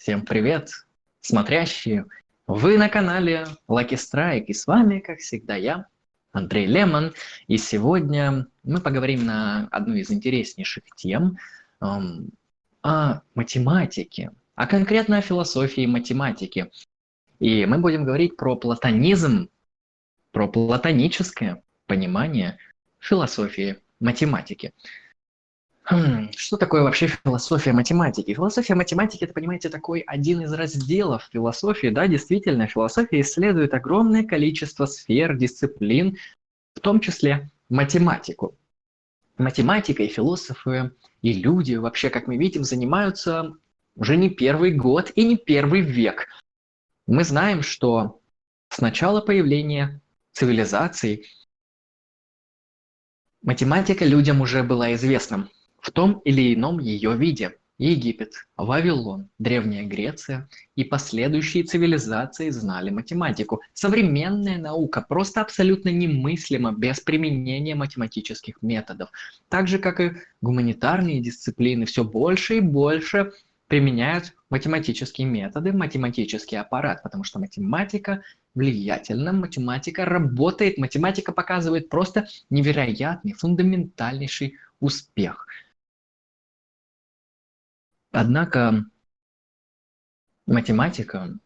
Всем привет, смотрящие! Вы на канале Lucky Strike, и с вами, как всегда, я, Андрей Лемон. И сегодня мы поговорим на одну из интереснейших тем эм, о математике, а конкретно о философии математики. И мы будем говорить про платонизм, про платоническое понимание философии математики. Хм, что такое вообще философия математики? Философия математики, это, понимаете, такой один из разделов философии. Да, действительно, философия исследует огромное количество сфер, дисциплин, в том числе математику. Математикой философы и люди, вообще, как мы видим, занимаются уже не первый год и не первый век. Мы знаем, что с начала появления цивилизаций математика людям уже была известна в том или ином ее виде. Египет, Вавилон, Древняя Греция и последующие цивилизации знали математику. Современная наука просто абсолютно немыслима без применения математических методов. Так же, как и гуманитарные дисциплины, все больше и больше применяют математические методы, математический аппарат, потому что математика влиятельна, математика работает, математика показывает просто невероятный, фундаментальнейший успех – Однако математика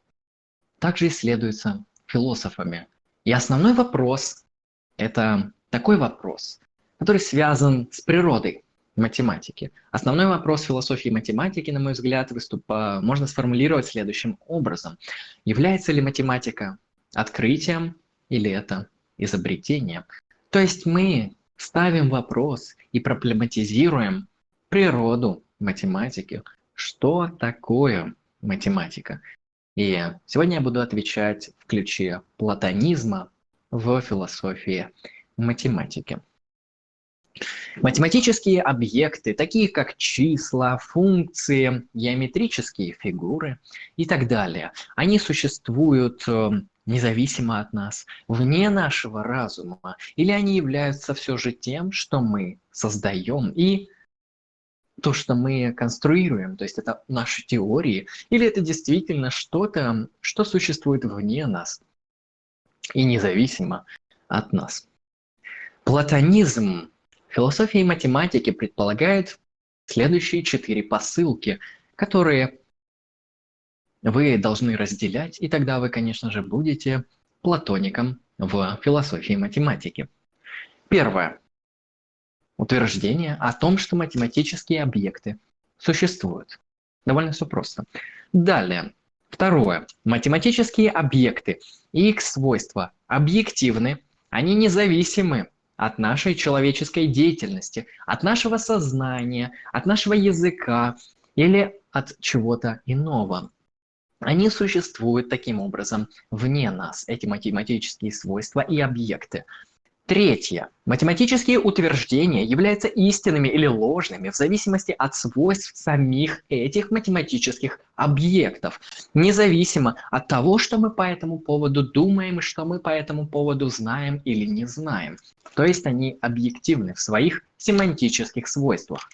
также исследуется философами. И основной вопрос – это такой вопрос, который связан с природой математики. Основной вопрос философии математики, на мой взгляд, выступа, можно сформулировать следующим образом. Является ли математика открытием или это изобретение? То есть мы ставим вопрос и проблематизируем природу математики. Что такое математика? И сегодня я буду отвечать в ключе платонизма в философии математики. Математические объекты, такие как числа, функции, геометрические фигуры и так далее, они существуют э, независимо от нас, вне нашего разума, или они являются все же тем, что мы создаем и то, что мы конструируем, то есть это наши теории, или это действительно что-то, что существует вне нас и независимо от нас. Платонизм философии и математики предполагает следующие четыре посылки, которые вы должны разделять, и тогда вы, конечно же, будете платоником в философии и математике. Первое утверждение о том, что математические объекты существуют. Довольно все просто. Далее. Второе. Математические объекты и их свойства объективны, они независимы от нашей человеческой деятельности, от нашего сознания, от нашего языка или от чего-то иного. Они существуют таким образом вне нас, эти математические свойства и объекты. Третье. Математические утверждения являются истинными или ложными в зависимости от свойств самих этих математических объектов, независимо от того, что мы по этому поводу думаем и что мы по этому поводу знаем или не знаем. То есть они объективны в своих семантических свойствах.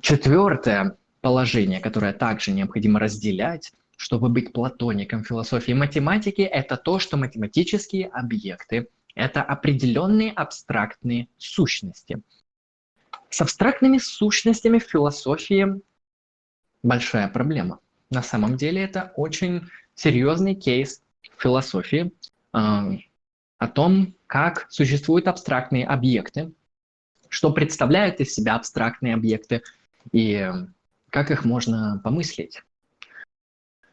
Четвертое положение, которое также необходимо разделять, чтобы быть платоником философии математики, это то, что математические объекты – это определенные абстрактные сущности. С абстрактными сущностями в философии большая проблема. На самом деле это очень серьезный кейс философии э, о том, как существуют абстрактные объекты, что представляют из себя абстрактные объекты и как их можно помыслить.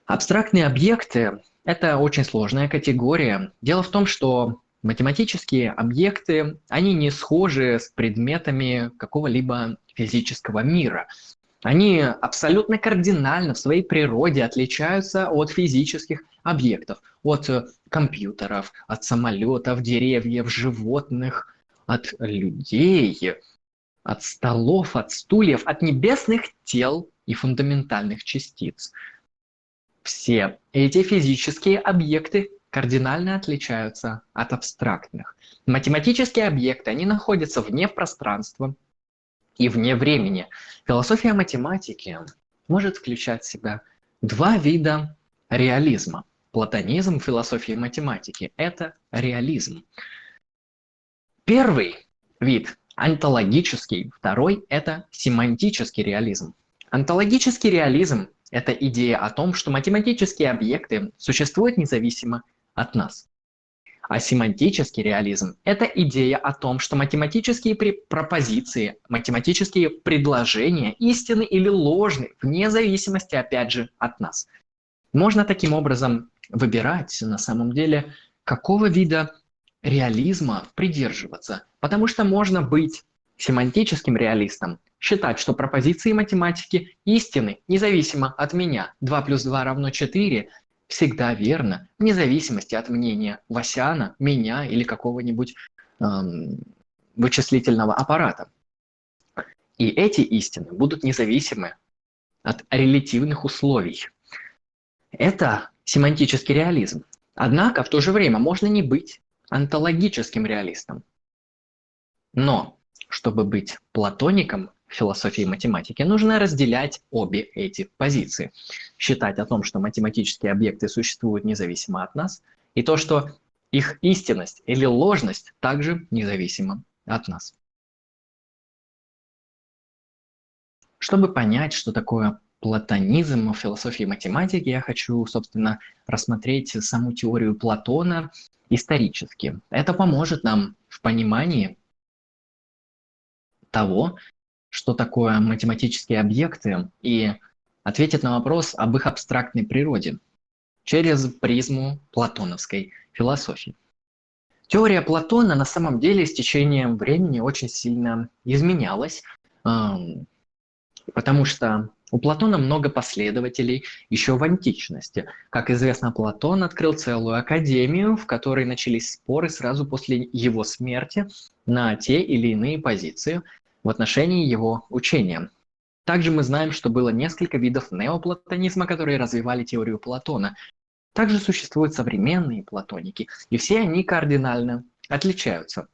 Абстрактные объекты – это очень сложная категория. Дело в том, что Математические объекты, они не схожи с предметами какого-либо физического мира. Они абсолютно кардинально в своей природе отличаются от физических объектов, от э, компьютеров, от самолетов, деревьев, животных, от людей, от столов, от стульев, от небесных тел и фундаментальных частиц. Все эти физические объекты кардинально отличаются от абстрактных. Математические объекты, они находятся вне пространства и вне времени. Философия математики может включать в себя два вида реализма. Платонизм в философии математики – это реализм. Первый вид – онтологический, второй – это семантический реализм. Онтологический реализм – это идея о том, что математические объекты существуют независимо от нас. А семантический реализм – это идея о том, что математические пропозиции, математические предложения истинны или ложны, вне зависимости, опять же, от нас. Можно таким образом выбирать, на самом деле, какого вида реализма придерживаться. Потому что можно быть семантическим реалистом, считать, что пропозиции математики истины, независимо от меня. 2 плюс 2 равно 4, всегда верно, вне зависимости от мнения Васяна, меня или какого-нибудь эм, вычислительного аппарата. И эти истины будут независимы от релятивных условий. Это семантический реализм. Однако в то же время можно не быть онтологическим реалистом. Но чтобы быть платоником, философии математики, нужно разделять обе эти позиции. Считать о том, что математические объекты существуют независимо от нас, и то, что их истинность или ложность также независима от нас. Чтобы понять, что такое платонизм в философии математики, я хочу, собственно, рассмотреть саму теорию Платона исторически. Это поможет нам в понимании того, что такое математические объекты, и ответит на вопрос об их абстрактной природе через призму платоновской философии. Теория Платона на самом деле с течением времени очень сильно изменялась, потому что у Платона много последователей еще в античности. Как известно, Платон открыл целую академию, в которой начались споры сразу после его смерти на те или иные позиции, в отношении его учения. Также мы знаем, что было несколько видов неоплатонизма, которые развивали теорию Платона. Также существуют современные платоники, и все они кардинально отличаются.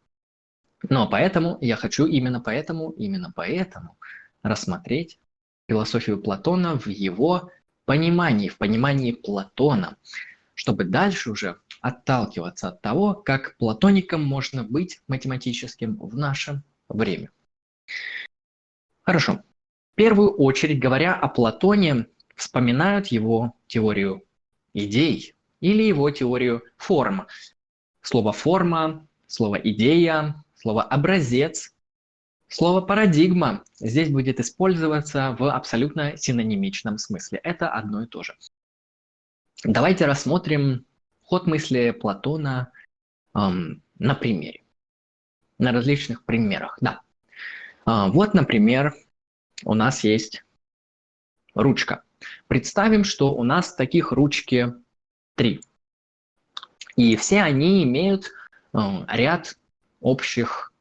Но поэтому я хочу именно поэтому, именно поэтому рассмотреть философию Платона в его понимании, в понимании Платона, чтобы дальше уже отталкиваться от того, как платоником можно быть математическим в наше время. Хорошо. В первую очередь, говоря о Платоне, вспоминают его теорию идей или его теорию форм. Слово «форма», слово «идея», слово «образец», слово «парадигма» здесь будет использоваться в абсолютно синонимичном смысле. Это одно и то же. Давайте рассмотрим ход мысли Платона эм, на примере, на различных примерах. Да, а, вот, например, у нас есть ручка. Представим, что у нас таких ручки три. И все они имеют э, ряд общих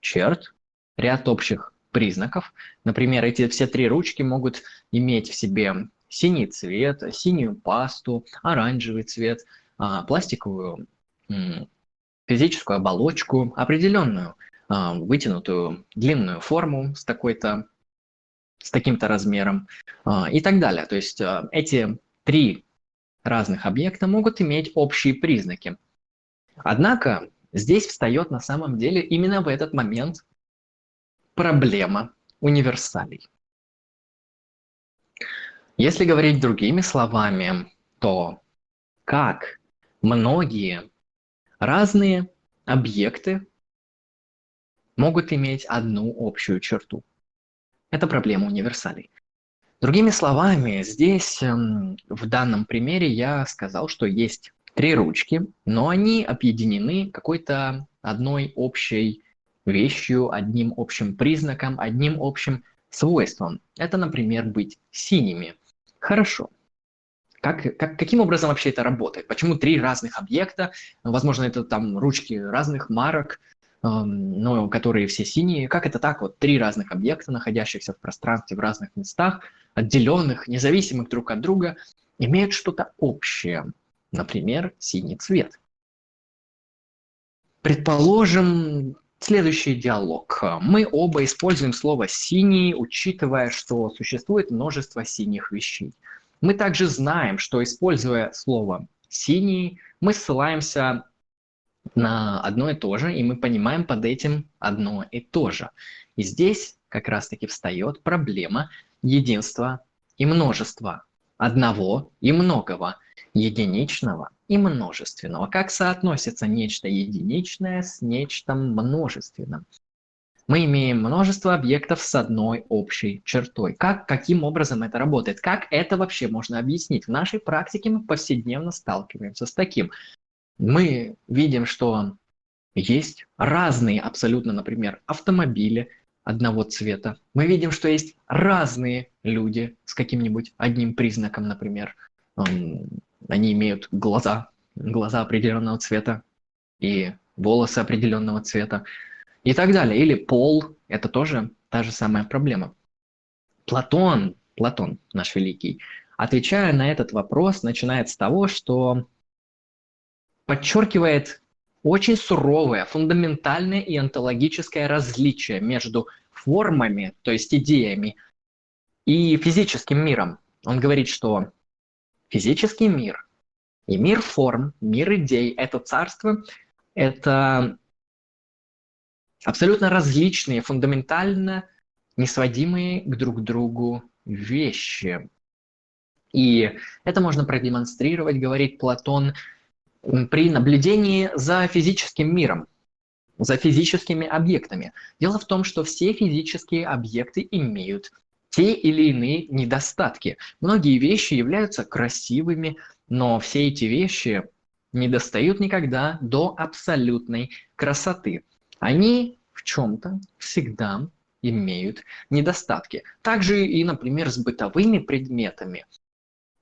черт, ряд общих признаков. Например, эти все три ручки могут иметь в себе синий цвет, синюю пасту, оранжевый цвет, а, пластиковую физическую оболочку, определенную а, вытянутую длинную форму с такой-то с таким-то размером а, и так далее. То есть а, эти три разных объекта могут иметь общие признаки. Однако здесь встает на самом деле именно в этот момент проблема универсалей. Если говорить другими словами, то как многие разные объекты могут иметь одну общую черту. Это проблема универсалей. Другими словами, здесь эм, в данном примере я сказал, что есть три ручки, но они объединены какой-то одной общей вещью, одним общим признаком, одним общим свойством. Это, например, быть синими. Хорошо. Как, как, каким образом вообще это работает? Почему три разных объекта? Возможно, это там ручки разных марок, но которые все синие. Как это так? Вот три разных объекта, находящихся в пространстве в разных местах, отделенных, независимых друг от друга, имеют что-то общее. Например, синий цвет. Предположим, следующий диалог. Мы оба используем слово «синий», учитывая, что существует множество синих вещей. Мы также знаем, что используя слово «синий», мы ссылаемся на одно и то же, и мы понимаем под этим одно и то же. И здесь как раз-таки встает проблема единства и множества, одного и многого, единичного и множественного. Как соотносится нечто единичное с нечто множественным? Мы имеем множество объектов с одной общей чертой. Как, каким образом это работает? Как это вообще можно объяснить? В нашей практике мы повседневно сталкиваемся с таким. Мы видим, что есть разные абсолютно, например, автомобили одного цвета. Мы видим, что есть разные люди с каким-нибудь одним признаком, например. Они имеют глаза, глаза определенного цвета и волосы определенного цвета и так далее. Или пол – это тоже та же самая проблема. Платон, Платон наш великий, отвечая на этот вопрос, начинает с того, что подчеркивает очень суровое, фундаментальное и онтологическое различие между формами, то есть идеями, и физическим миром. Он говорит, что физический мир и мир форм, мир идей – это царство, это абсолютно различные, фундаментально несводимые к друг другу вещи. И это можно продемонстрировать, говорит Платон, при наблюдении за физическим миром, за физическими объектами. Дело в том, что все физические объекты имеют те или иные недостатки. Многие вещи являются красивыми, но все эти вещи не достают никогда до абсолютной красоты они в чем-то всегда имеют недостатки. Также и, например, с бытовыми предметами.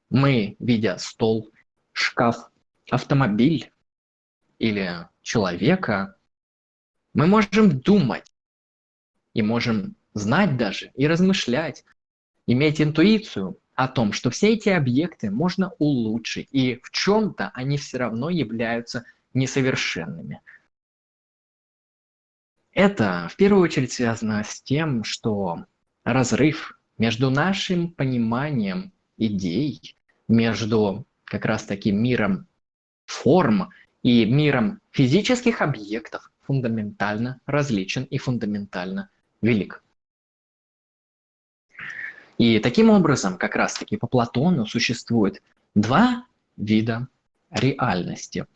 Мы, видя стол, шкаф, автомобиль или человека, мы можем думать и можем знать даже и размышлять, иметь интуицию о том, что все эти объекты можно улучшить, и в чем-то они все равно являются несовершенными. Это в первую очередь связано с тем, что разрыв между нашим пониманием идей, между как раз таки миром форм и миром физических объектов фундаментально различен и фундаментально велик. И таким образом, как раз таки по Платону существует два вида реальности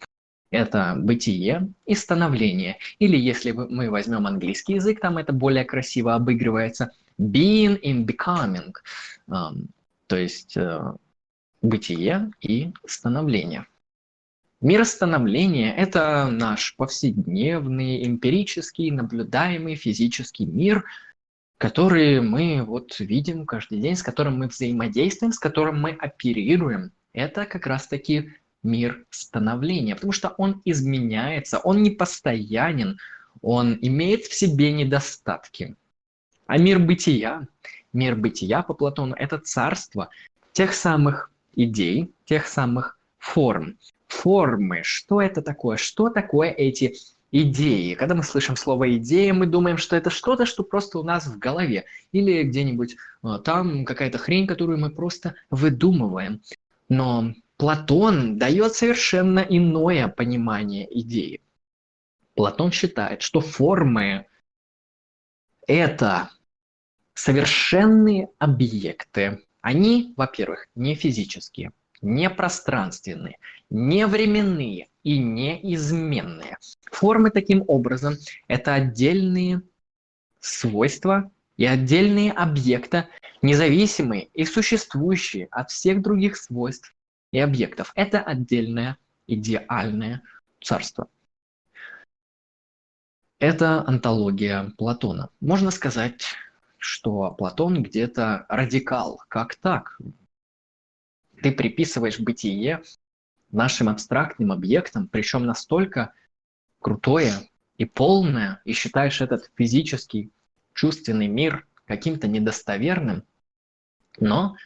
это бытие и становление. Или если мы возьмем английский язык, там это более красиво обыгрывается. Being in becoming. То есть э, бытие и становление. Мир становления – это наш повседневный, эмпирический, наблюдаемый физический мир, который мы вот видим каждый день, с которым мы взаимодействуем, с которым мы оперируем. Это как раз-таки мир становления, потому что он изменяется, он не постоянен, он имеет в себе недостатки. А мир бытия, мир бытия по Платону – это царство тех самых идей, тех самых форм. Формы, что это такое? Что такое эти идеи? Когда мы слышим слово «идея», мы думаем, что это что-то, что просто у нас в голове. Или где-нибудь а, там какая-то хрень, которую мы просто выдумываем. Но Платон дает совершенно иное понимание идеи. Платон считает, что формы – это совершенные объекты. Они, во-первых, не физические, не пространственные, не временные и неизменные. Формы таким образом – это отдельные свойства и отдельные объекты, независимые и существующие от всех других свойств и объектов. Это отдельное идеальное царство. Это антология Платона. Можно сказать, что Платон где-то радикал. Как так? Ты приписываешь бытие нашим абстрактным объектам, причем настолько крутое и полное, и считаешь этот физический, чувственный мир каким-то недостоверным. Но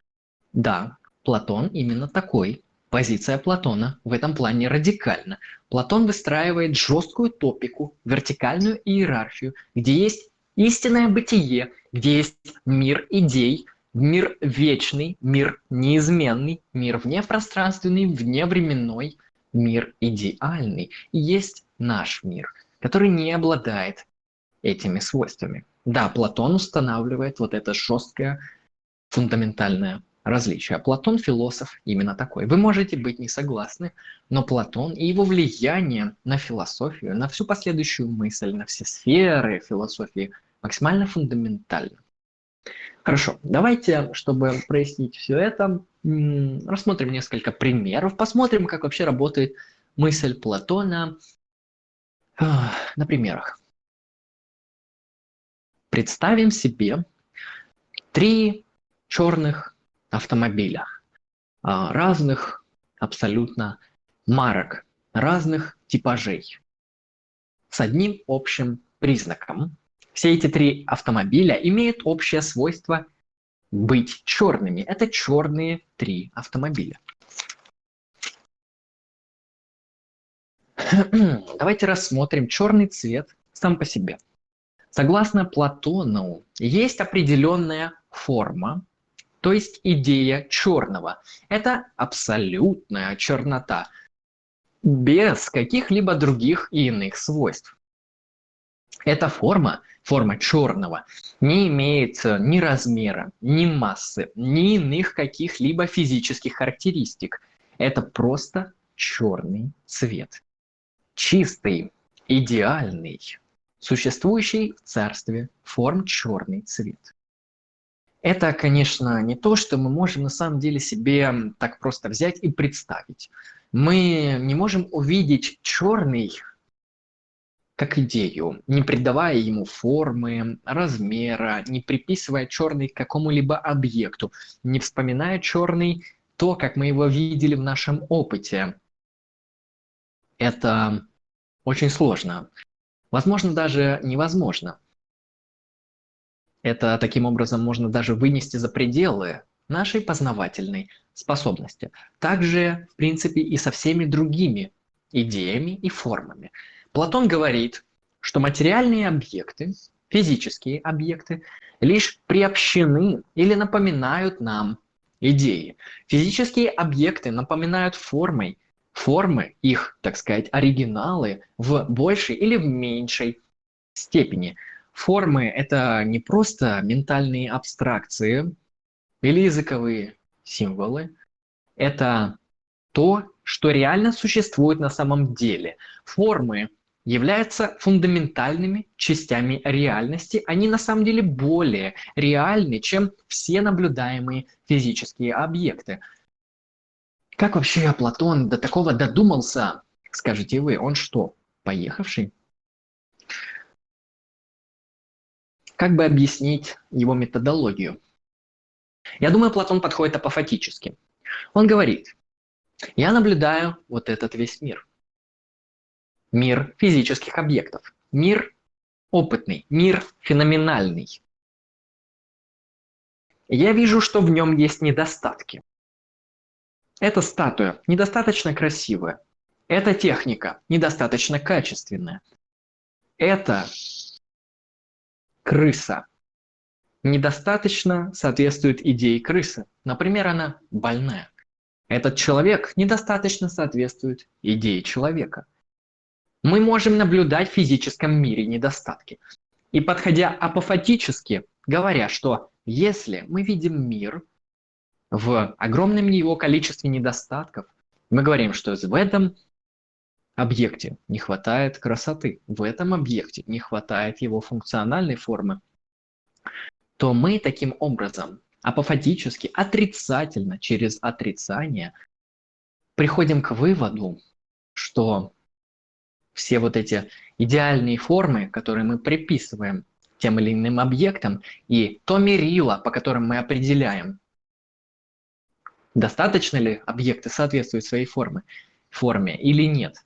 да, Платон именно такой. Позиция Платона в этом плане радикальна. Платон выстраивает жесткую топику, вертикальную иерархию, где есть истинное бытие, где есть мир идей, мир вечный, мир неизменный, мир внепространственный, вневременной, мир идеальный. И есть наш мир, который не обладает этими свойствами. Да, Платон устанавливает вот это жесткое фундаментальное различие. Платон философ именно такой. Вы можете быть не согласны, но Платон и его влияние на философию, на всю последующую мысль, на все сферы философии максимально фундаментально. Хорошо, давайте, чтобы прояснить все это, рассмотрим несколько примеров, посмотрим, как вообще работает мысль Платона на примерах. Представим себе три черных автомобиля а, разных абсолютно марок, разных типажей с одним общим признаком. Все эти три автомобиля имеют общее свойство быть черными. Это черные три автомобиля. Давайте рассмотрим черный цвет сам по себе. Согласно Платону, есть определенная форма, то есть идея черного. Это абсолютная чернота, без каких-либо других и иных свойств. Эта форма, форма черного, не имеет ни размера, ни массы, ни иных каких-либо физических характеристик. Это просто черный цвет. Чистый, идеальный, существующий в царстве форм черный цвет. Это, конечно, не то, что мы можем на самом деле себе так просто взять и представить. Мы не можем увидеть черный как идею, не придавая ему формы, размера, не приписывая черный к какому-либо объекту, не вспоминая черный то, как мы его видели в нашем опыте. Это очень сложно. Возможно, даже невозможно. Это таким образом можно даже вынести за пределы нашей познавательной способности. Также, в принципе, и со всеми другими идеями и формами. Платон говорит, что материальные объекты, физические объекты, лишь приобщены или напоминают нам идеи. Физические объекты напоминают формой, формы их, так сказать, оригиналы в большей или в меньшей степени – Формы – это не просто ментальные абстракции или языковые символы. Это то, что реально существует на самом деле. Формы являются фундаментальными частями реальности. Они на самом деле более реальны, чем все наблюдаемые физические объекты. Как вообще Платон до такого додумался, скажете вы? Он что, поехавший? Как бы объяснить его методологию? Я думаю, Платон подходит апофатически. Он говорит, я наблюдаю вот этот весь мир. Мир физических объектов. Мир опытный, мир феноменальный. Я вижу, что в нем есть недостатки. Эта статуя недостаточно красивая. Эта техника недостаточно качественная. Это крыса недостаточно соответствует идее крысы. Например, она больная. Этот человек недостаточно соответствует идее человека. Мы можем наблюдать в физическом мире недостатки. И подходя апофатически, говоря, что если мы видим мир в огромном его количестве недостатков, мы говорим, что в этом объекте не хватает красоты, в этом объекте не хватает его функциональной формы, то мы таким образом апофатически, отрицательно, через отрицание приходим к выводу, что все вот эти идеальные формы, которые мы приписываем тем или иным объектам, и то мерило, по которым мы определяем, достаточно ли объекты соответствуют своей форме, форме или нет –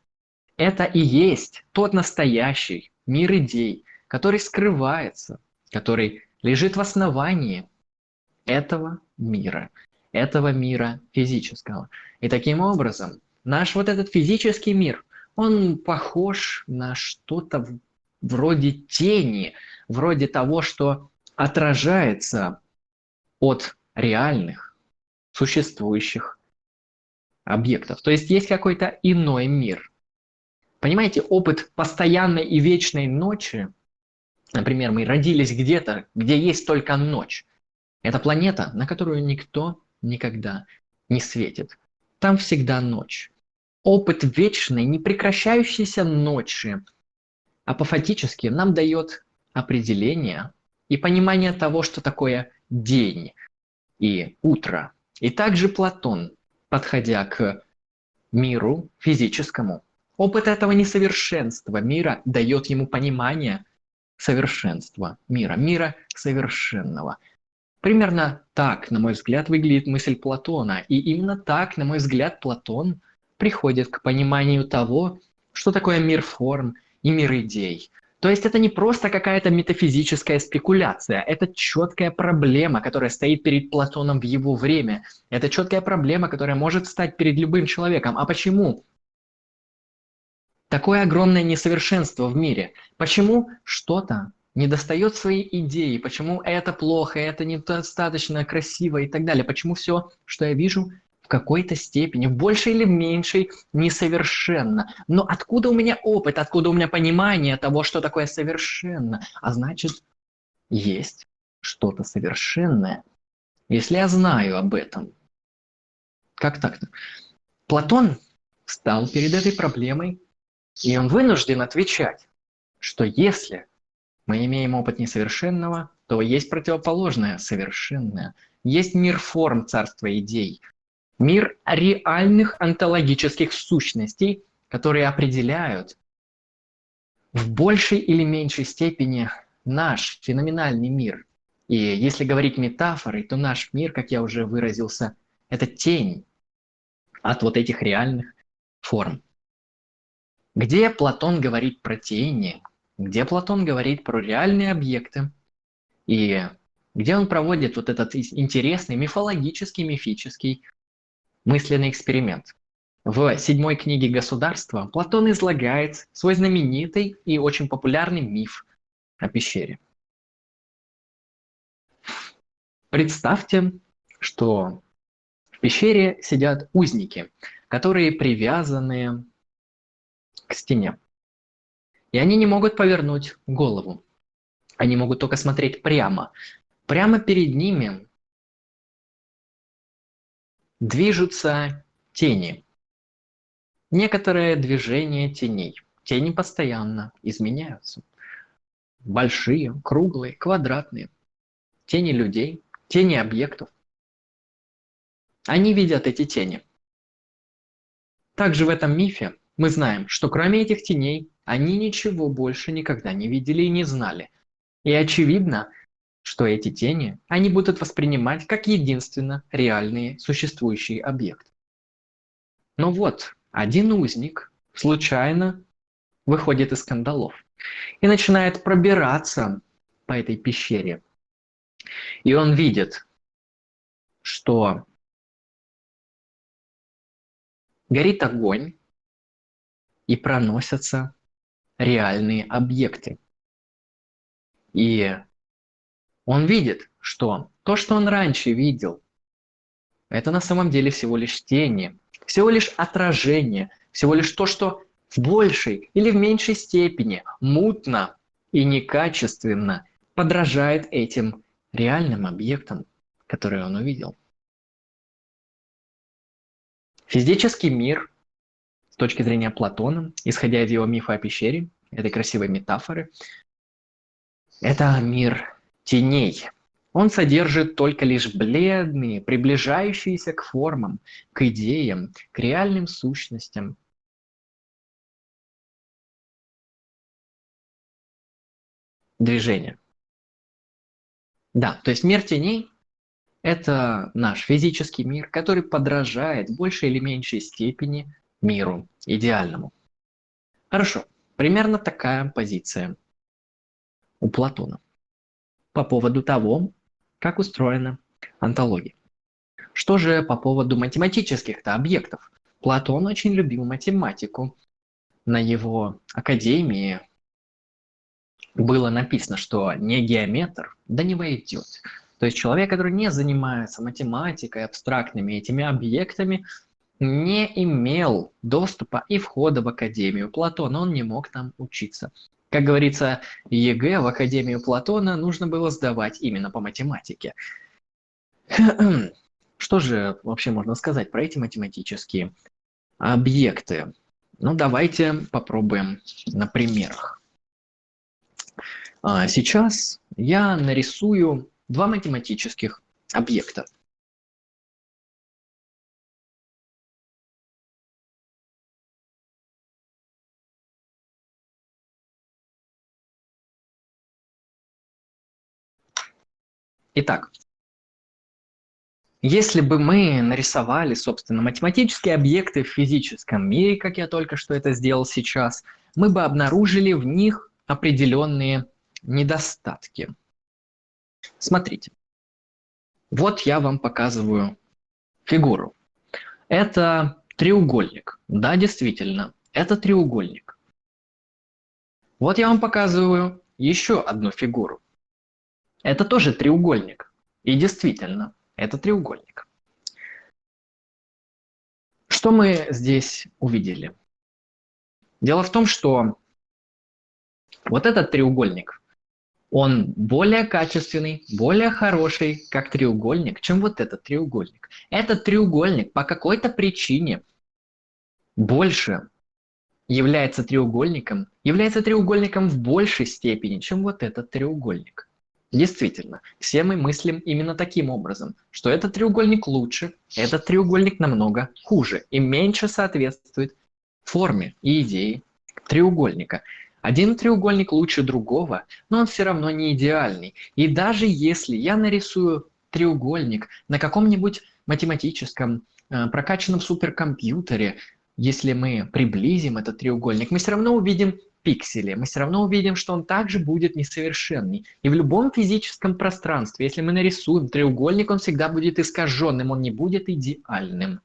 это и есть тот настоящий мир идей, который скрывается, который лежит в основании этого мира, этого мира физического. И таким образом наш вот этот физический мир, он похож на что-то вроде тени, вроде того, что отражается от реальных, существующих объектов. То есть есть какой-то иной мир. Понимаете, опыт постоянной и вечной ночи, например, мы родились где-то, где есть только ночь. Это планета, на которую никто никогда не светит. Там всегда ночь. Опыт вечной, непрекращающейся ночи апофатически нам дает определение и понимание того, что такое день и утро. И также Платон, подходя к миру физическому, опыт этого несовершенства мира дает ему понимание совершенства мира, мира совершенного. Примерно так, на мой взгляд, выглядит мысль Платона. И именно так, на мой взгляд, Платон приходит к пониманию того, что такое мир форм и мир идей, то есть это не просто какая-то метафизическая спекуляция, это четкая проблема, которая стоит перед Платоном в его время. Это четкая проблема, которая может стать перед любым человеком. А почему? Такое огромное несовершенство в мире. Почему что-то не достает своей идеи, почему это плохо, это недостаточно красиво и так далее. Почему все, что я вижу, в какой-то степени, в большей или меньшей, несовершенно. Но откуда у меня опыт, откуда у меня понимание того, что такое совершенно? А значит, есть что-то совершенное. Если я знаю об этом, как так-то? Платон стал перед этой проблемой, и он вынужден отвечать, что если мы имеем опыт несовершенного, то есть противоположное, совершенное. Есть мир форм царства идей, Мир реальных онтологических сущностей, которые определяют в большей или меньшей степени наш феноменальный мир. И если говорить метафорой, то наш мир, как я уже выразился, это тень от вот этих реальных форм. Где Платон говорит про тени, где Платон говорит про реальные объекты, и где он проводит вот этот интересный мифологический, мифический мысленный эксперимент. В седьмой книге «Государство» Платон излагает свой знаменитый и очень популярный миф о пещере. Представьте, что в пещере сидят узники, которые привязаны к стене. И они не могут повернуть голову. Они могут только смотреть прямо. Прямо перед ними Движутся тени. Некоторое движение теней. Тени постоянно изменяются. Большие, круглые, квадратные. Тени людей, тени объектов. Они видят эти тени. Также в этом мифе мы знаем, что кроме этих теней, они ничего больше никогда не видели и не знали. И очевидно, что эти тени они будут воспринимать как единственно реальные существующие объекты. Но вот, один узник случайно выходит из кандалов и начинает пробираться по этой пещере. И он видит, что горит огонь и проносятся реальные объекты. И он видит, что то, что он раньше видел, это на самом деле всего лишь тени, всего лишь отражение, всего лишь то, что в большей или в меньшей степени мутно и некачественно подражает этим реальным объектам, которые он увидел. Физический мир с точки зрения Платона, исходя из его мифа о пещере, этой красивой метафоры, это мир теней. Он содержит только лишь бледные, приближающиеся к формам, к идеям, к реальным сущностям. Движения. Да, то есть мир теней – это наш физический мир, который подражает в большей или меньшей степени миру идеальному. Хорошо, примерно такая позиция у Платона по поводу того, как устроена онтология. Что же по поводу математических-то объектов? Платон очень любил математику. На его академии было написано, что не геометр, да не войдет. То есть человек, который не занимается математикой, абстрактными этими объектами, не имел доступа и входа в Академию Платона, он не мог там учиться. Как говорится, ЕГЭ в Академию Платона нужно было сдавать именно по математике. Что же вообще можно сказать про эти математические объекты? Ну, давайте попробуем на примерах. А, сейчас я нарисую два математических объекта. Итак, если бы мы нарисовали, собственно, математические объекты в физическом мире, как я только что это сделал сейчас, мы бы обнаружили в них определенные недостатки. Смотрите. Вот я вам показываю фигуру. Это треугольник. Да, действительно, это треугольник. Вот я вам показываю еще одну фигуру. Это тоже треугольник. И действительно, это треугольник. Что мы здесь увидели? Дело в том, что вот этот треугольник, он более качественный, более хороший, как треугольник, чем вот этот треугольник. Этот треугольник по какой-то причине больше является треугольником, является треугольником в большей степени, чем вот этот треугольник. Действительно, все мы мыслим именно таким образом, что этот треугольник лучше, этот треугольник намного хуже и меньше соответствует форме и идее треугольника. Один треугольник лучше другого, но он все равно не идеальный. И даже если я нарисую треугольник на каком-нибудь математическом э, прокачанном суперкомпьютере, если мы приблизим этот треугольник, мы все равно увидим пикселе, мы все равно увидим, что он также будет несовершенный. И в любом физическом пространстве, если мы нарисуем треугольник, он всегда будет искаженным, он не будет идеальным.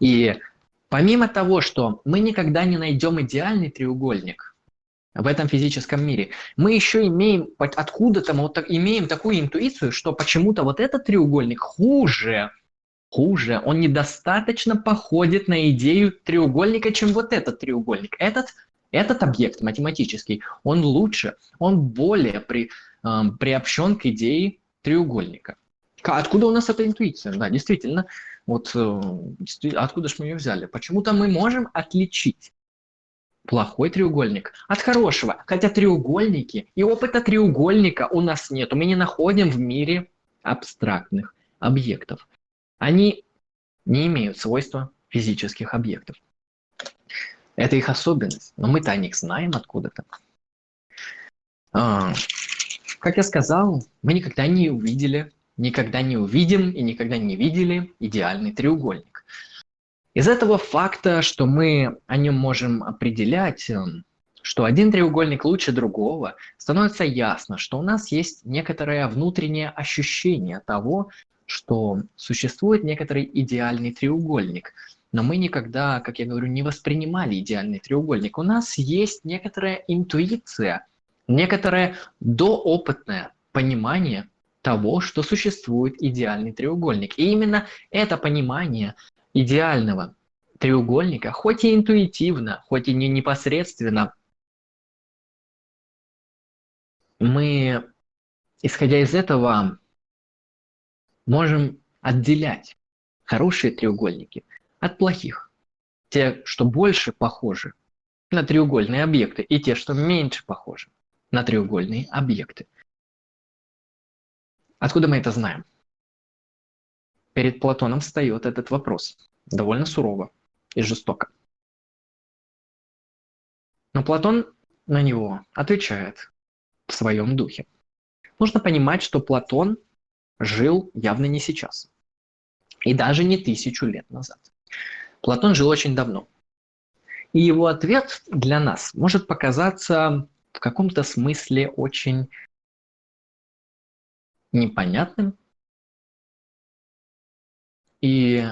И помимо того, что мы никогда не найдем идеальный треугольник в этом физическом мире, мы еще имеем откуда-то, вот так, имеем такую интуицию, что почему-то вот этот треугольник хуже, хуже, он недостаточно походит на идею треугольника, чем вот этот треугольник. Этот этот объект математический, он лучше, он более при, э, приобщен к идее треугольника. Откуда у нас эта интуиция? Да, действительно, вот э, откуда же мы ее взяли? Почему-то мы можем отличить плохой треугольник от хорошего. Хотя треугольники и опыта треугольника у нас нет. Мы не находим в мире абстрактных объектов. Они не имеют свойства физических объектов. Это их особенность, но мы-то о них знаем откуда-то. А, как я сказал, мы никогда не увидели, никогда не увидим и никогда не видели идеальный треугольник. Из этого факта, что мы о нем можем определять, эм, что один треугольник лучше другого, становится ясно, что у нас есть некоторое внутреннее ощущение того, что существует некоторый идеальный треугольник – но мы никогда, как я говорю, не воспринимали идеальный треугольник. У нас есть некоторая интуиция, некоторое доопытное понимание того, что существует идеальный треугольник. И именно это понимание идеального треугольника, хоть и интуитивно, хоть и не непосредственно, мы, исходя из этого, можем отделять хорошие треугольники от плохих. Те, что больше похожи на треугольные объекты, и те, что меньше похожи на треугольные объекты. Откуда мы это знаем? Перед Платоном встает этот вопрос довольно сурово и жестоко. Но Платон на него отвечает в своем духе. Нужно понимать, что Платон жил явно не сейчас. И даже не тысячу лет назад. Платон жил очень давно. И его ответ для нас может показаться в каком-то смысле очень непонятным. И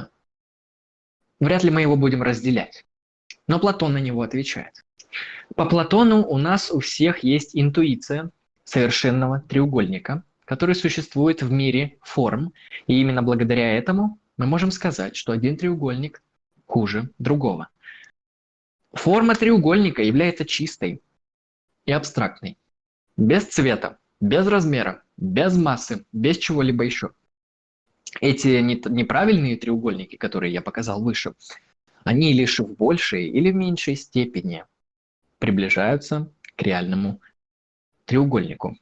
вряд ли мы его будем разделять. Но Платон на него отвечает. По Платону у нас у всех есть интуиция совершенного треугольника, который существует в мире форм, и именно благодаря этому мы можем сказать, что один треугольник хуже другого. Форма треугольника является чистой и абстрактной, без цвета, без размера, без массы, без чего-либо еще. Эти неправильные треугольники, которые я показал выше, они лишь в большей или меньшей степени приближаются к реальному треугольнику.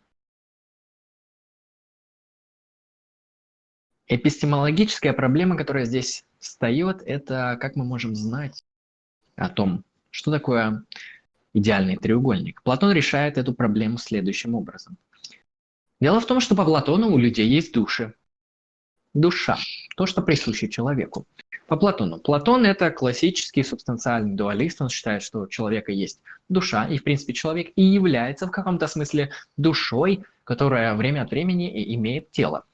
Эпистемологическая проблема, которая здесь встает, это как мы можем знать о том, что такое идеальный треугольник. Платон решает эту проблему следующим образом. Дело в том, что по Платону у людей есть души. Душа – то, что присуще человеку. По Платону. Платон – это классический субстанциальный дуалист. Он считает, что у человека есть душа, и, в принципе, человек и является в каком-то смысле душой, которая время от времени имеет тело.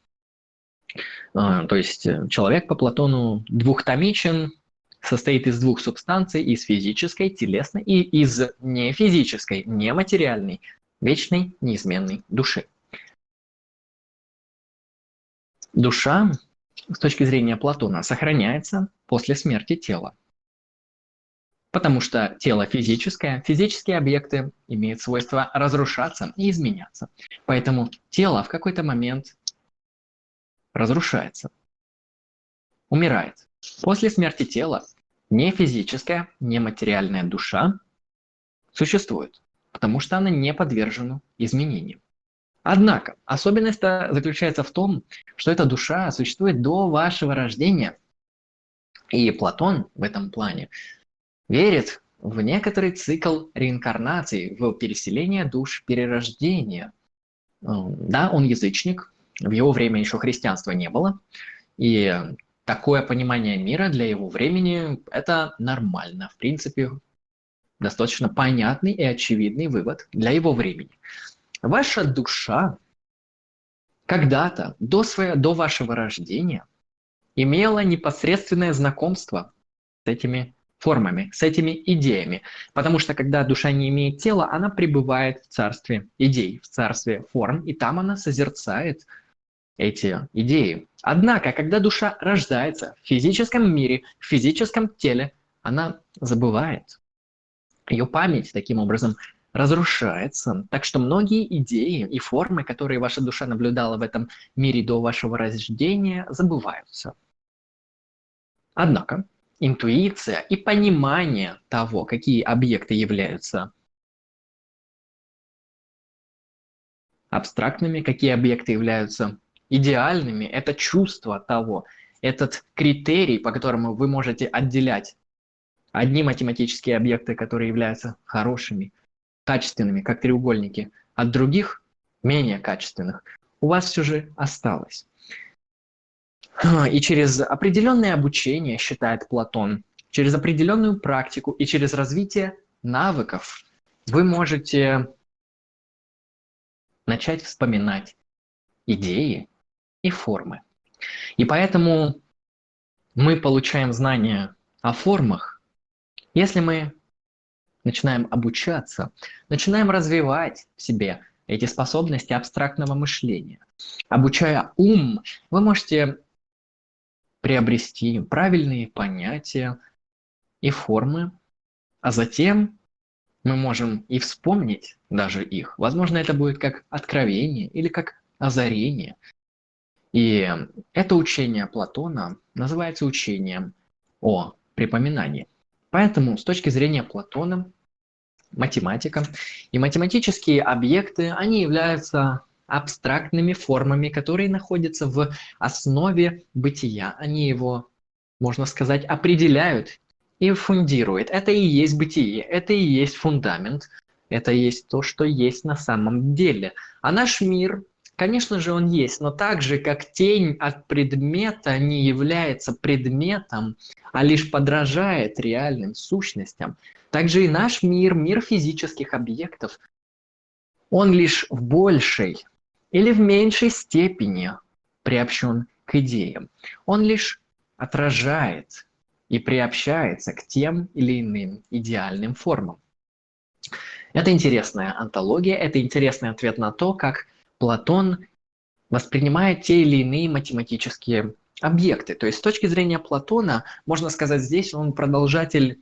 А, то есть э, человек по Платону двухтомичен, состоит из двух субстанций, из физической, телесной и из нефизической, нематериальной, вечной, неизменной души. Душа, с точки зрения Платона, сохраняется после смерти тела. Потому что тело физическое, физические объекты имеют свойство разрушаться и изменяться. Поэтому тело в какой-то момент разрушается, умирает. После смерти тела не физическая, не материальная душа существует, потому что она не подвержена изменениям. Однако, особенность заключается в том, что эта душа существует до вашего рождения. И Платон в этом плане верит в некоторый цикл реинкарнации, в переселение душ, перерождения. Да, он язычник, в его время еще христианства не было, и такое понимание мира для его времени – это нормально. В принципе, достаточно понятный и очевидный вывод для его времени. Ваша душа когда-то, до, своего, до вашего рождения, имела непосредственное знакомство с этими формами, с этими идеями. Потому что когда душа не имеет тела, она пребывает в царстве идей, в царстве форм, и там она созерцает эти идеи. Однако, когда душа рождается в физическом мире, в физическом теле, она забывает. Ее память таким образом разрушается. Так что многие идеи и формы, которые ваша душа наблюдала в этом мире до вашего рождения, забываются. Однако интуиция и понимание того, какие объекты являются абстрактными, какие объекты являются идеальными, это чувство того, этот критерий, по которому вы можете отделять одни математические объекты, которые являются хорошими, качественными, как треугольники, от других, менее качественных, у вас все же осталось. И через определенное обучение, считает Платон, через определенную практику и через развитие навыков вы можете начать вспоминать идеи, и формы. И поэтому мы получаем знания о формах, если мы начинаем обучаться, начинаем развивать в себе эти способности абстрактного мышления. Обучая ум, вы можете приобрести правильные понятия и формы, а затем мы можем и вспомнить даже их. Возможно, это будет как откровение или как озарение, и это учение Платона называется учением о припоминании. Поэтому с точки зрения Платона, математика и математические объекты, они являются абстрактными формами, которые находятся в основе бытия. Они его, можно сказать, определяют и фундируют. Это и есть бытие, это и есть фундамент, это и есть то, что есть на самом деле. А наш мир Конечно же, он есть, но так же, как тень от предмета не является предметом, а лишь подражает реальным сущностям, так же и наш мир, мир физических объектов, он лишь в большей или в меньшей степени приобщен к идеям. Он лишь отражает и приобщается к тем или иным идеальным формам. Это интересная антология, это интересный ответ на то, как Платон воспринимает те или иные математические объекты. То есть с точки зрения Платона, можно сказать, здесь он продолжатель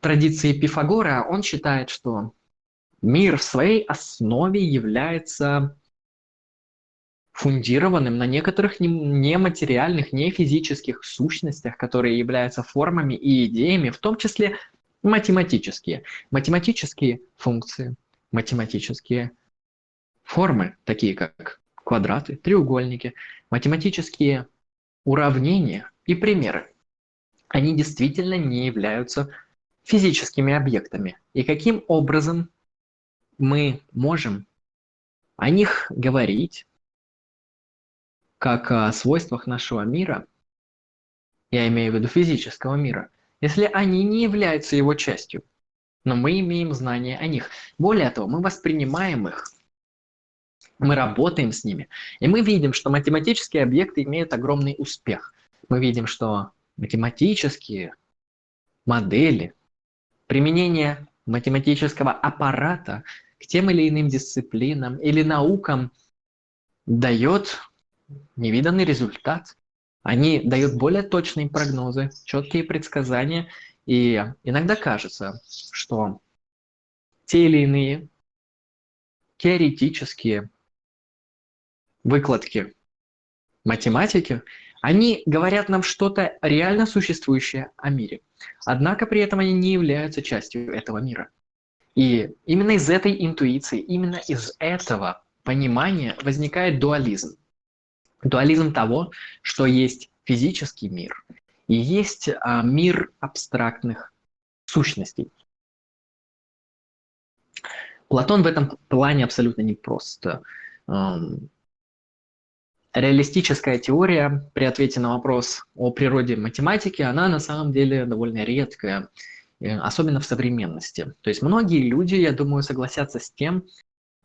традиции Пифагора, он считает, что мир в своей основе является фундированным на некоторых нематериальных, не физических сущностях, которые являются формами и идеями, в том числе математические. Математические функции, математические формы, такие как квадраты, треугольники, математические уравнения и примеры. Они действительно не являются физическими объектами. И каким образом мы можем о них говорить, как о свойствах нашего мира, я имею в виду физического мира, если они не являются его частью, но мы имеем знания о них. Более того, мы воспринимаем их, мы работаем с ними, и мы видим, что математические объекты имеют огромный успех. Мы видим, что математические модели, применение математического аппарата к тем или иным дисциплинам или наукам дает невиданный результат. Они дают более точные прогнозы, четкие предсказания, и иногда кажется, что те или иные теоретические выкладки математики – они говорят нам что-то реально существующее о мире. Однако при этом они не являются частью этого мира. И именно из этой интуиции, именно из этого понимания возникает дуализм. Дуализм того, что есть физический мир и есть а, мир абстрактных сущностей. Платон в этом плане абсолютно непрост реалистическая теория при ответе на вопрос о природе математики, она на самом деле довольно редкая, э, особенно в современности. То есть многие люди, я думаю, согласятся с тем,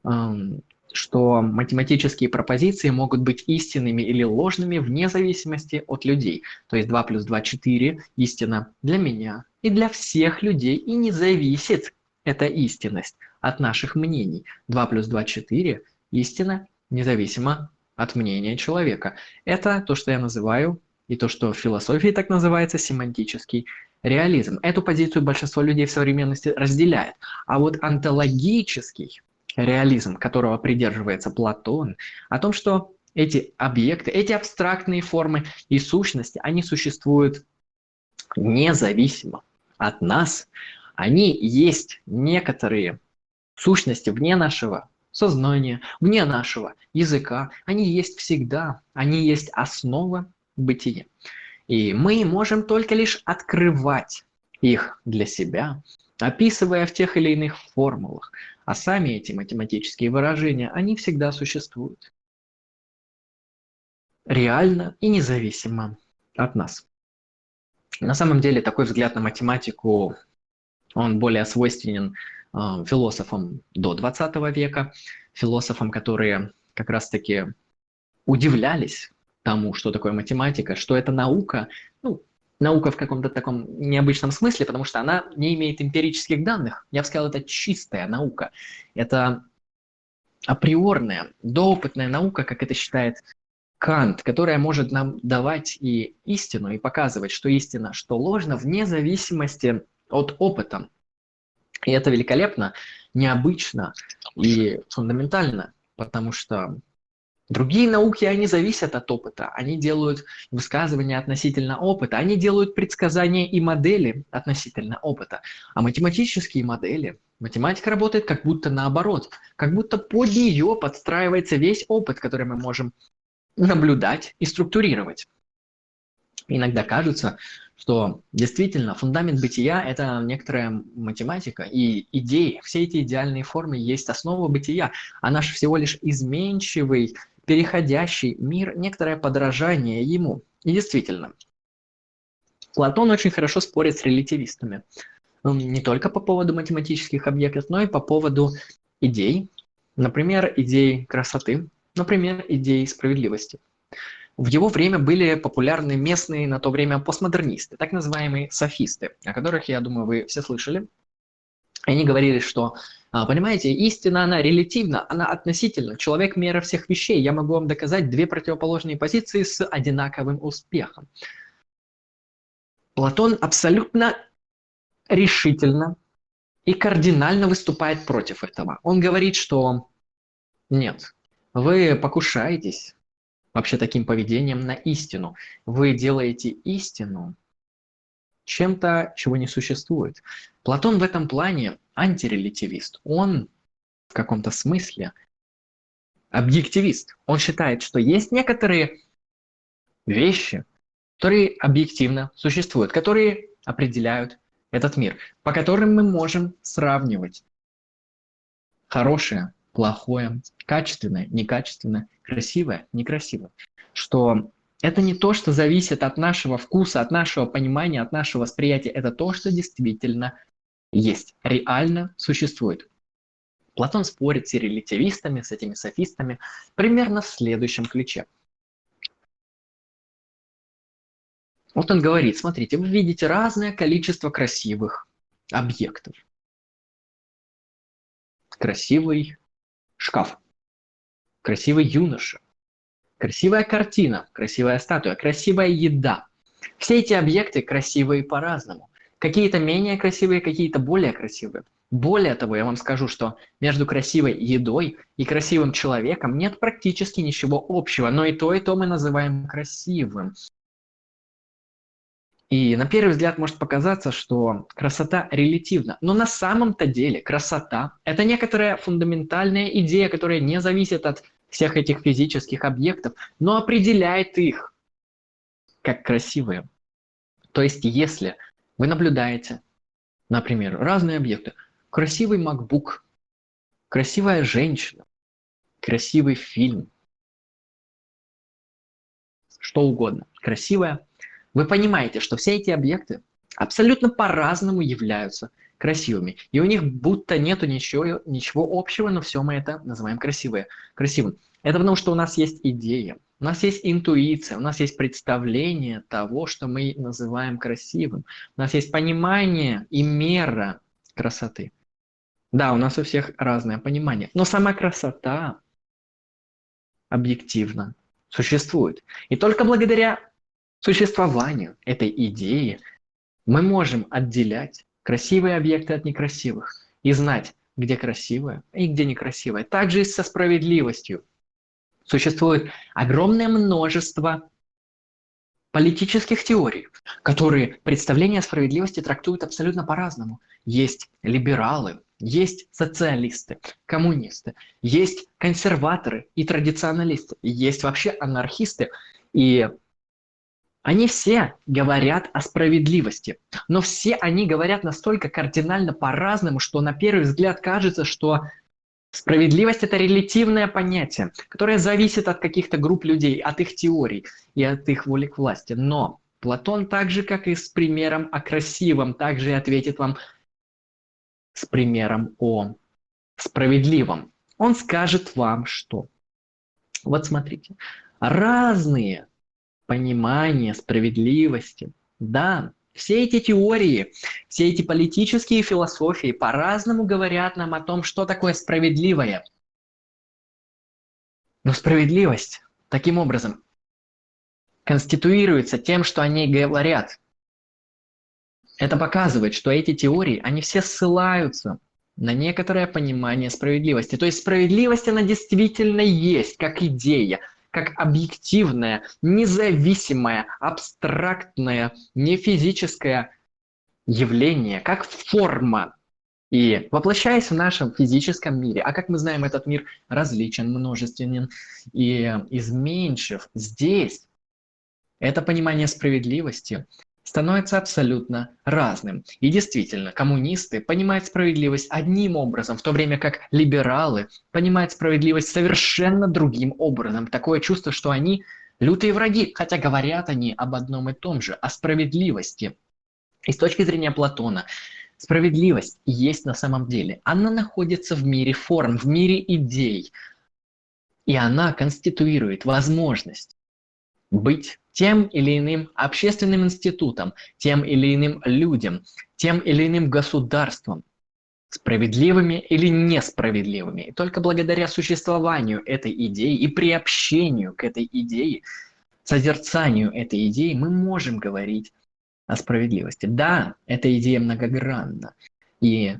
эм, что математические пропозиции могут быть истинными или ложными вне зависимости от людей. То есть 2 плюс 2 – 4 истина для меня и для всех людей, и не зависит эта истинность от наших мнений. 2 плюс 2 – 4 истина независимо от мнения человека. Это то, что я называю, и то, что в философии так называется, семантический реализм. Эту позицию большинство людей в современности разделяет. А вот онтологический реализм, которого придерживается Платон, о том, что эти объекты, эти абстрактные формы и сущности, они существуют независимо от нас. Они есть некоторые сущности вне нашего сознания, вне нашего языка, они есть всегда, они есть основа бытия. И мы можем только лишь открывать их для себя, описывая в тех или иных формулах. А сами эти математические выражения, они всегда существуют. Реально и независимо от нас. На самом деле такой взгляд на математику, он более свойственен философам до 20 века, философам, которые как раз-таки удивлялись тому, что такое математика, что это наука, ну, наука в каком-то таком необычном смысле, потому что она не имеет эмпирических данных. Я бы сказал, это чистая наука. Это априорная, доопытная наука, как это считает Кант, которая может нам давать и истину, и показывать, что истина, что ложно, вне зависимости от опыта. И это великолепно, необычно и фундаментально, потому что другие науки, они зависят от опыта, они делают высказывания относительно опыта, они делают предсказания и модели относительно опыта. А математические модели, математика работает как будто наоборот, как будто под нее подстраивается весь опыт, который мы можем наблюдать и структурировать. Иногда кажется, что действительно фундамент бытия – это некоторая математика и идеи. Все эти идеальные формы есть основа бытия, а наш всего лишь изменчивый, переходящий мир – некоторое подражание ему. И действительно, Платон очень хорошо спорит с релятивистами. Не только по поводу математических объектов, но и по поводу идей. Например, идей красоты, например, идей справедливости в его время были популярны местные на то время постмодернисты, так называемые софисты, о которых, я думаю, вы все слышали. Они говорили, что, а, понимаете, истина, она релятивна, она относительна. Человек – мера всех вещей. Я могу вам доказать две противоположные позиции с одинаковым успехом. Платон абсолютно решительно и кардинально выступает против этого. Он говорит, что нет, вы покушаетесь вообще таким поведением на истину. Вы делаете истину чем-то, чего не существует. Платон в этом плане антирелятивист. Он в каком-то смысле объективист. Он считает, что есть некоторые вещи, которые объективно существуют, которые определяют этот мир, по которым мы можем сравнивать хорошее, плохое, качественное, некачественное, красивое, некрасивое. Что это не то, что зависит от нашего вкуса, от нашего понимания, от нашего восприятия. Это то, что действительно есть, реально существует. Платон спорит с релятивистами, с этими софистами, примерно в следующем ключе. Вот он говорит, смотрите, вы видите разное количество красивых объектов. Красивый шкаф, красивый юноша, красивая картина, красивая статуя, красивая еда. Все эти объекты красивые по-разному. Какие-то менее красивые, какие-то более красивые. Более того, я вам скажу, что между красивой едой и красивым человеком нет практически ничего общего, но и то, и то мы называем красивым. И на первый взгляд может показаться, что красота релятивна. Но на самом-то деле красота – это некоторая фундаментальная идея, которая не зависит от всех этих физических объектов, но определяет их как красивые. То есть если вы наблюдаете, например, разные объекты, красивый MacBook, красивая женщина, красивый фильм, что угодно, красивая вы понимаете, что все эти объекты абсолютно по-разному являются красивыми. И у них будто нету ничего, ничего общего, но все мы это называем красивое, красивым. Это потому, что у нас есть идея, у нас есть интуиция, у нас есть представление того, что мы называем красивым. У нас есть понимание и мера красоты. Да, у нас у всех разное понимание, но сама красота объективно существует. И только благодаря существованию этой идеи мы можем отделять красивые объекты от некрасивых и знать, где красивое и где некрасивое. Также и со справедливостью. Существует огромное множество политических теорий, которые представление справедливости трактуют абсолютно по-разному. Есть либералы, есть социалисты, коммунисты, есть консерваторы и традиционалисты, есть вообще анархисты. И они все говорят о справедливости, но все они говорят настолько кардинально по-разному, что на первый взгляд кажется, что справедливость – это релятивное понятие, которое зависит от каких-то групп людей, от их теорий и от их воли к власти. Но Платон так же, как и с примером о красивом, также ответит вам с примером о справедливом. Он скажет вам, что вот смотрите, разные понимание справедливости. Да, все эти теории, все эти политические философии по-разному говорят нам о том, что такое справедливое. Но справедливость таким образом конституируется тем, что они говорят. Это показывает, что эти теории, они все ссылаются на некоторое понимание справедливости. То есть справедливость, она действительно есть, как идея, как объективное, независимое, абстрактное, не физическое явление, как форма. И воплощаясь в нашем физическом мире, а как мы знаем, этот мир различен, множественен и изменчив, здесь это понимание справедливости становится абсолютно разным. И действительно, коммунисты понимают справедливость одним образом, в то время как либералы понимают справедливость совершенно другим образом. Такое чувство, что они лютые враги, хотя говорят они об одном и том же, о справедливости. И с точки зрения Платона, справедливость есть на самом деле. Она находится в мире форм, в мире идей. И она конституирует возможность быть тем или иным общественным институтом, тем или иным людям, тем или иным государством. справедливыми или несправедливыми. И только благодаря существованию этой идеи и приобщению к этой идее, созерцанию этой идеи, мы можем говорить о справедливости. Да, эта идея многогранна. И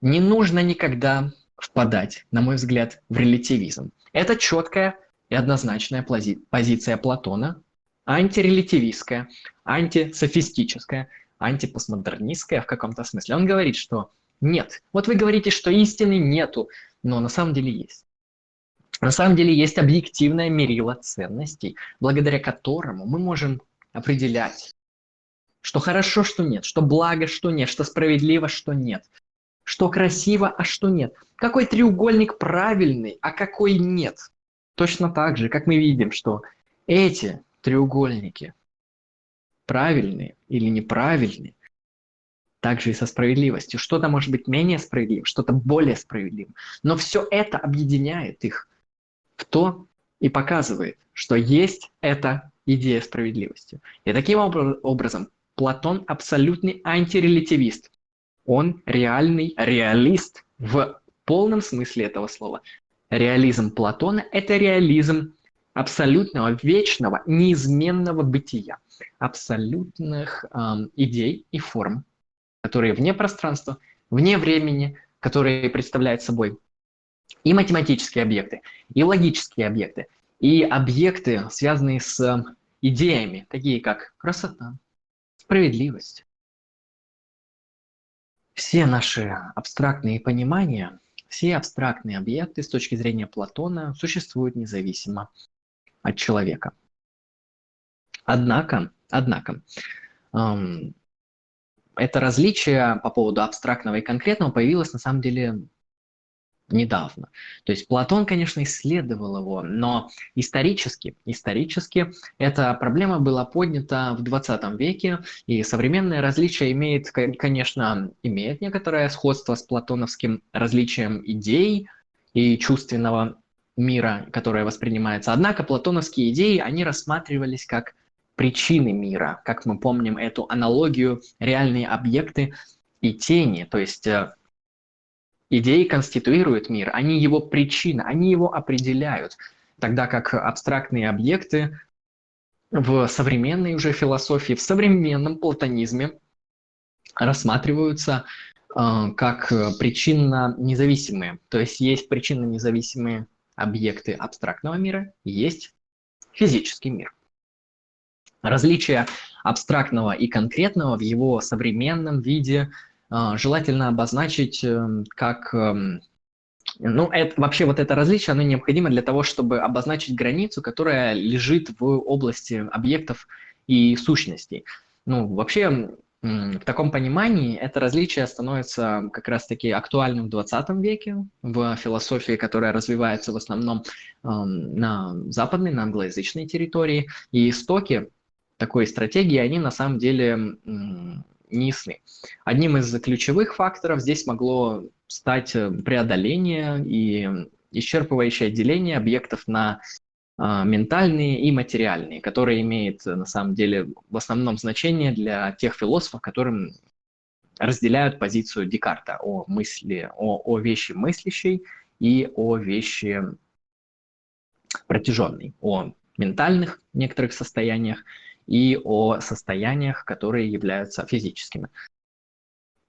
не нужно никогда впадать, на мой взгляд, в релятивизм. Это четкая и однозначная пози позиция Платона, антирелятивистская, антисофистическая, антипостмодернистская в каком-то смысле. Он говорит, что нет. Вот вы говорите, что истины нету, но на самом деле есть. На самом деле есть объективное мерило ценностей, благодаря которому мы можем определять, что хорошо, что нет, что благо, что нет, что справедливо, что нет, что красиво, а что нет. Какой треугольник правильный, а какой нет. Точно так же, как мы видим, что эти треугольники правильные или неправильные, также и со справедливостью. Что-то может быть менее справедливым, что-то более справедливым. Но все это объединяет их в то и показывает, что есть эта идея справедливости. И таким образом Платон абсолютный антирелятивист. Он реальный реалист в полном смысле этого слова. Реализм Платона – это реализм абсолютного, вечного, неизменного бытия, абсолютных эм, идей и форм, которые вне пространства, вне времени, которые представляют собой и математические объекты, и логические объекты, и объекты, связанные с идеями, такие как красота, справедливость. Все наши абстрактные понимания, все абстрактные объекты с точки зрения Платона существуют независимо от человека. Однако, однако, эм, это различие по поводу абстрактного и конкретного появилось на самом деле недавно. То есть Платон, конечно, исследовал его, но исторически, исторически эта проблема была поднята в 20 веке, и современное различие имеет, конечно, имеет некоторое сходство с платоновским различием идей и чувственного мира, которое воспринимается. Однако платоновские идеи, они рассматривались как причины мира, как мы помним эту аналогию реальные объекты и тени, то есть э, идеи конституируют мир, они его причина, они его определяют, тогда как абстрактные объекты в современной уже философии, в современном платонизме рассматриваются э, как причинно независимые. То есть есть причинно независимые объекты абстрактного мира, есть физический мир. Различие абстрактного и конкретного в его современном виде э, желательно обозначить э, как... Э, ну, это, вообще вот это различие, оно необходимо для того, чтобы обозначить границу, которая лежит в области объектов и сущностей. Ну, вообще, в таком понимании это различие становится как раз-таки актуальным в 20 веке в философии, которая развивается в основном на западной, на англоязычной территории. И истоки такой стратегии, они на самом деле не. Одним из ключевых факторов здесь могло стать э, преодоление и исчерпывающее деление объектов на ментальные и материальные, которые имеют на самом деле в основном значение для тех философов, которым разделяют позицию Декарта о мысли, о, о вещи мыслящей и о вещи протяженной, о ментальных некоторых состояниях и о состояниях, которые являются физическими.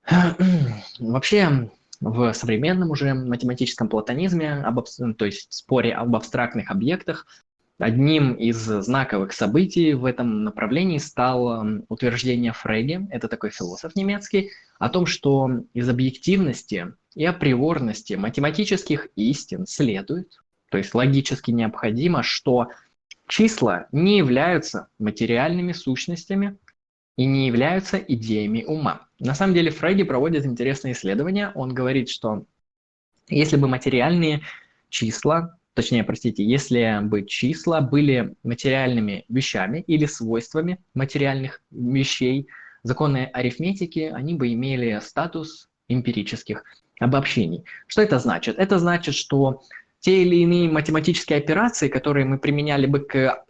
Вообще, в современном уже математическом платонизме, об, то есть споре об абстрактных объектах, одним из знаковых событий в этом направлении стало утверждение Фрейди, это такой философ немецкий, о том, что из объективности и априорности математических истин следует, то есть логически необходимо, что Числа не являются материальными сущностями и не являются идеями ума. На самом деле Фрейди проводит интересные исследования. Он говорит, что если бы материальные числа, точнее, простите, если бы числа были материальными вещами или свойствами материальных вещей, законы арифметики, они бы имели статус эмпирических обобщений. Что это значит? Это значит, что те или иные математические операции, которые мы применяли бы к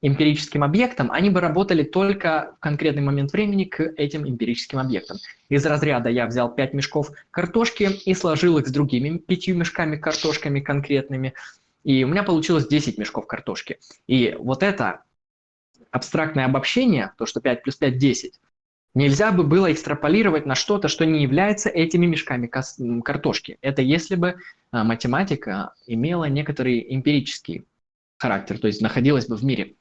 эмпирическим объектам, они бы работали только в конкретный момент времени к этим эмпирическим объектам. Из разряда я взял 5 мешков картошки и сложил их с другими пятью мешками картошками конкретными, и у меня получилось 10 мешков картошки. И вот это абстрактное обобщение, то, что 5 плюс 5 – 10, нельзя бы было экстраполировать на что-то, что не является этими мешками картошки. Это если бы а, математика имела некоторый эмпирический характер, то есть находилась бы в мире.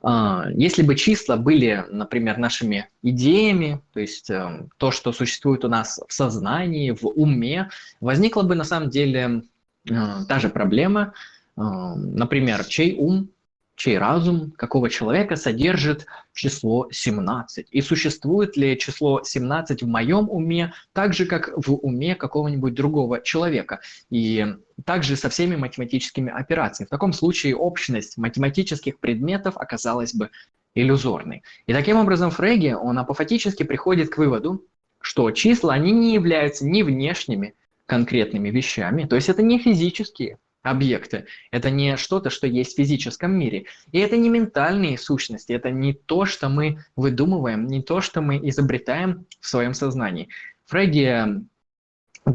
А, если бы числа были, например, нашими идеями, то есть э, то, что существует у нас в сознании, в уме, возникла бы на самом деле э, та же проблема, э, например, чей ум чей разум какого человека содержит число 17. И существует ли число 17 в моем уме так же, как в уме какого-нибудь другого человека. И также со всеми математическими операциями. В таком случае общность математических предметов оказалась бы иллюзорной. И таким образом Фрейге, он апофатически приходит к выводу, что числа, они не являются ни внешними конкретными вещами, то есть это не физические объекты. Это не что-то, что есть в физическом мире. И это не ментальные сущности, это не то, что мы выдумываем, не то, что мы изобретаем в своем сознании. Фрейди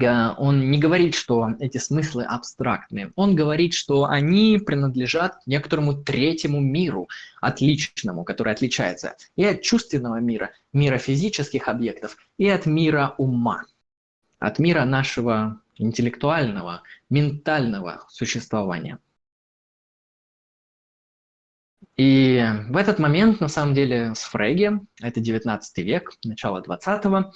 он не говорит, что эти смыслы абстрактные. Он говорит, что они принадлежат некоторому третьему миру, отличному, который отличается и от чувственного мира, мира физических объектов, и от мира ума, от мира нашего интеллектуального, ментального существования. И в этот момент, на самом деле, с Фрейге, это 19 век, начало 20-го,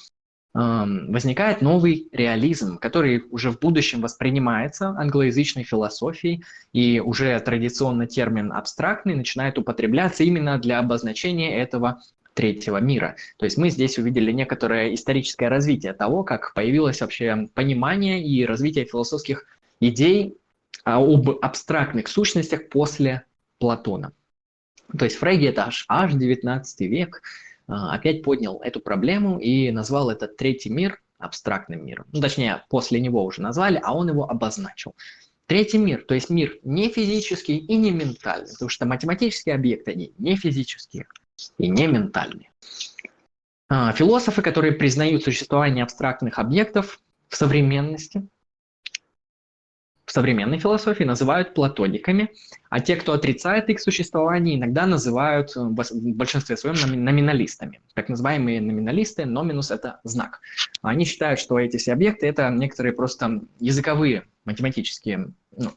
возникает новый реализм, который уже в будущем воспринимается англоязычной философией, и уже традиционно термин абстрактный начинает употребляться именно для обозначения этого третьего мира. То есть мы здесь увидели некоторое историческое развитие того, как появилось вообще понимание и развитие философских идей об абстрактных сущностях после Платона. То есть Фрейги это аж, аж 19 век а, опять поднял эту проблему и назвал этот третий мир абстрактным миром. Ну, точнее, после него уже назвали, а он его обозначил. Третий мир, то есть мир не физический и не ментальный, потому что математические объекты, они не физические и не ментальные. А, философы, которые признают существование абстрактных объектов в современности, в современной философии называют платониками, а те, кто отрицает их существование, иногда называют в большинстве своем номиналистами. Так называемые номиналисты, номинус – это знак. Они считают, что эти все объекты – это некоторые просто языковые, математические, ну,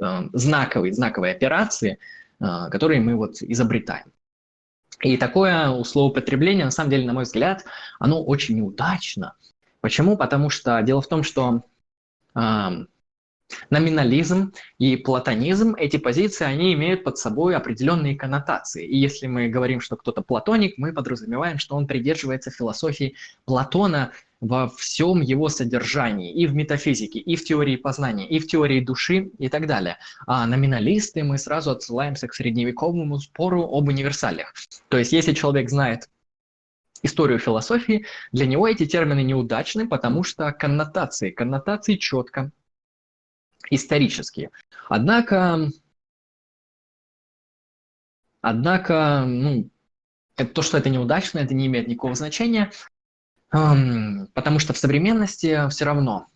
э, знаковые, знаковые операции, э, которые мы вот изобретаем. И такое словоупотребление, на самом деле, на мой взгляд, оно очень неудачно. Почему? Потому что дело в том, что э, номинализм и платонизм, эти позиции, они имеют под собой определенные коннотации. И если мы говорим, что кто-то платоник, мы подразумеваем, что он придерживается философии Платона во всем его содержании, и в метафизике, и в теории познания, и в теории души, и так далее. А номиналисты мы сразу отсылаемся к средневековому спору об универсалиях. То есть если человек знает историю философии, для него эти термины неудачны, потому что коннотации, коннотации четко исторические. Однако, однако, ну, то, что это неудачно, это не имеет никакого значения. Потому что в современности все равно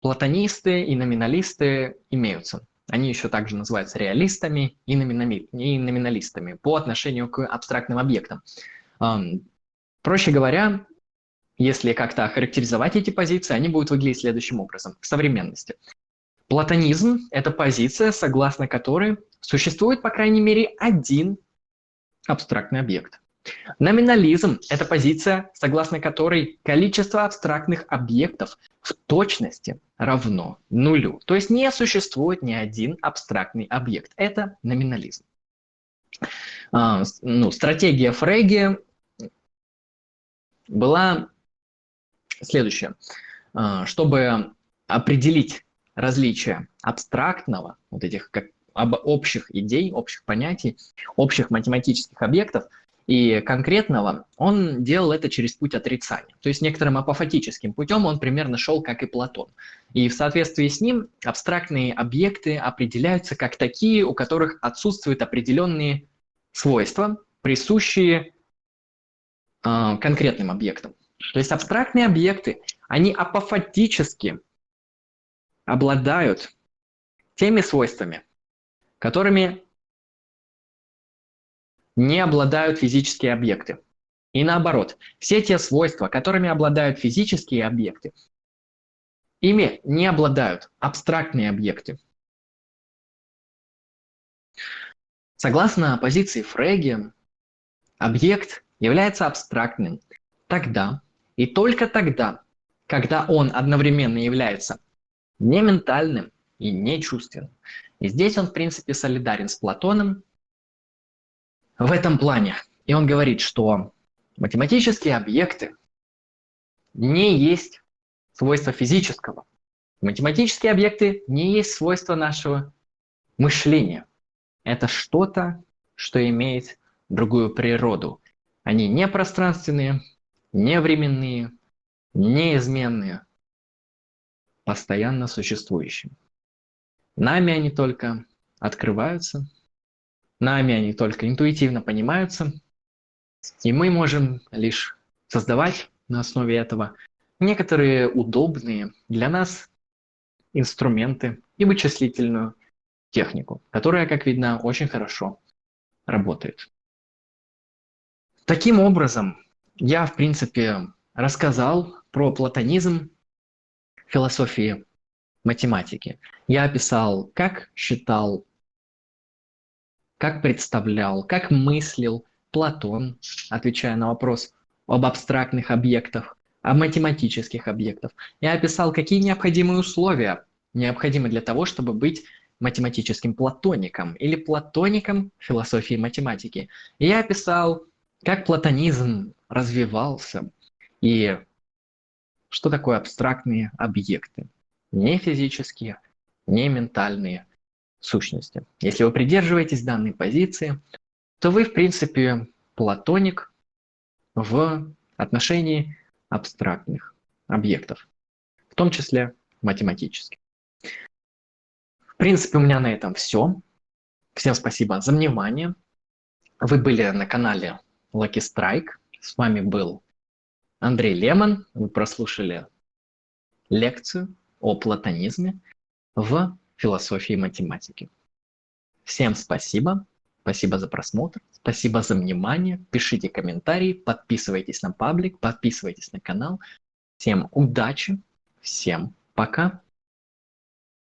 платонисты и номиналисты имеются. Они еще также называются реалистами и, номинали, и номиналистами по отношению к абстрактным объектам. Проще говоря, если как-то охарактеризовать эти позиции, они будут выглядеть следующим образом. В современности. Платонизм – это позиция, согласно которой существует, по крайней мере, один абстрактный объект. Номинализм – это позиция, согласно которой количество абстрактных объектов в точности равно нулю. То есть не существует ни один абстрактный объект. Это номинализм. А, ну, стратегия Фрейги была следующая. А, чтобы определить различие абстрактного, вот этих как об общих идей, общих понятий, общих математических объектов – и конкретного, он делал это через путь отрицания. То есть некоторым апофатическим путем он примерно шел, как и Платон. И в соответствии с ним абстрактные объекты определяются как такие, у которых отсутствуют определенные свойства, присущие э, конкретным объектам. То есть абстрактные объекты, они апофатически обладают теми свойствами, которыми не обладают физические объекты. И наоборот, все те свойства, которыми обладают физические объекты, ими не обладают абстрактные объекты. Согласно позиции Фрейги, объект является абстрактным тогда и только тогда, когда он одновременно является не ментальным и не чувственным. И здесь он, в принципе, солидарен с Платоном в этом плане. И он говорит, что математические объекты не есть свойства физического. Математические объекты не есть свойства нашего мышления. Это что-то, что имеет другую природу. Они не пространственные, не временные, неизменные, постоянно существующие. Нами они только открываются, нами они только интуитивно понимаются, и мы можем лишь создавать на основе этого некоторые удобные для нас инструменты и вычислительную технику, которая, как видно, очень хорошо работает. Таким образом, я, в принципе, рассказал про платонизм философии математики. Я описал, как считал как представлял, как мыслил Платон, отвечая на вопрос об абстрактных объектах, о математических объектах. Я описал, какие необходимые условия необходимы для того, чтобы быть математическим платоником или платоником философии математики. И я описал, как платонизм развивался и что такое абстрактные объекты. Не физические, не ментальные, сущности. Если вы придерживаетесь данной позиции, то вы, в принципе, платоник в отношении абстрактных объектов, в том числе математических. В принципе, у меня на этом все. Всем спасибо за внимание. Вы были на канале Lucky Strike. С вами был Андрей Лемон. Вы прослушали лекцию о платонизме в философии математики. Всем спасибо. Спасибо за просмотр, спасибо за внимание. Пишите комментарии, подписывайтесь на паблик, подписывайтесь на канал. Всем удачи, всем пока.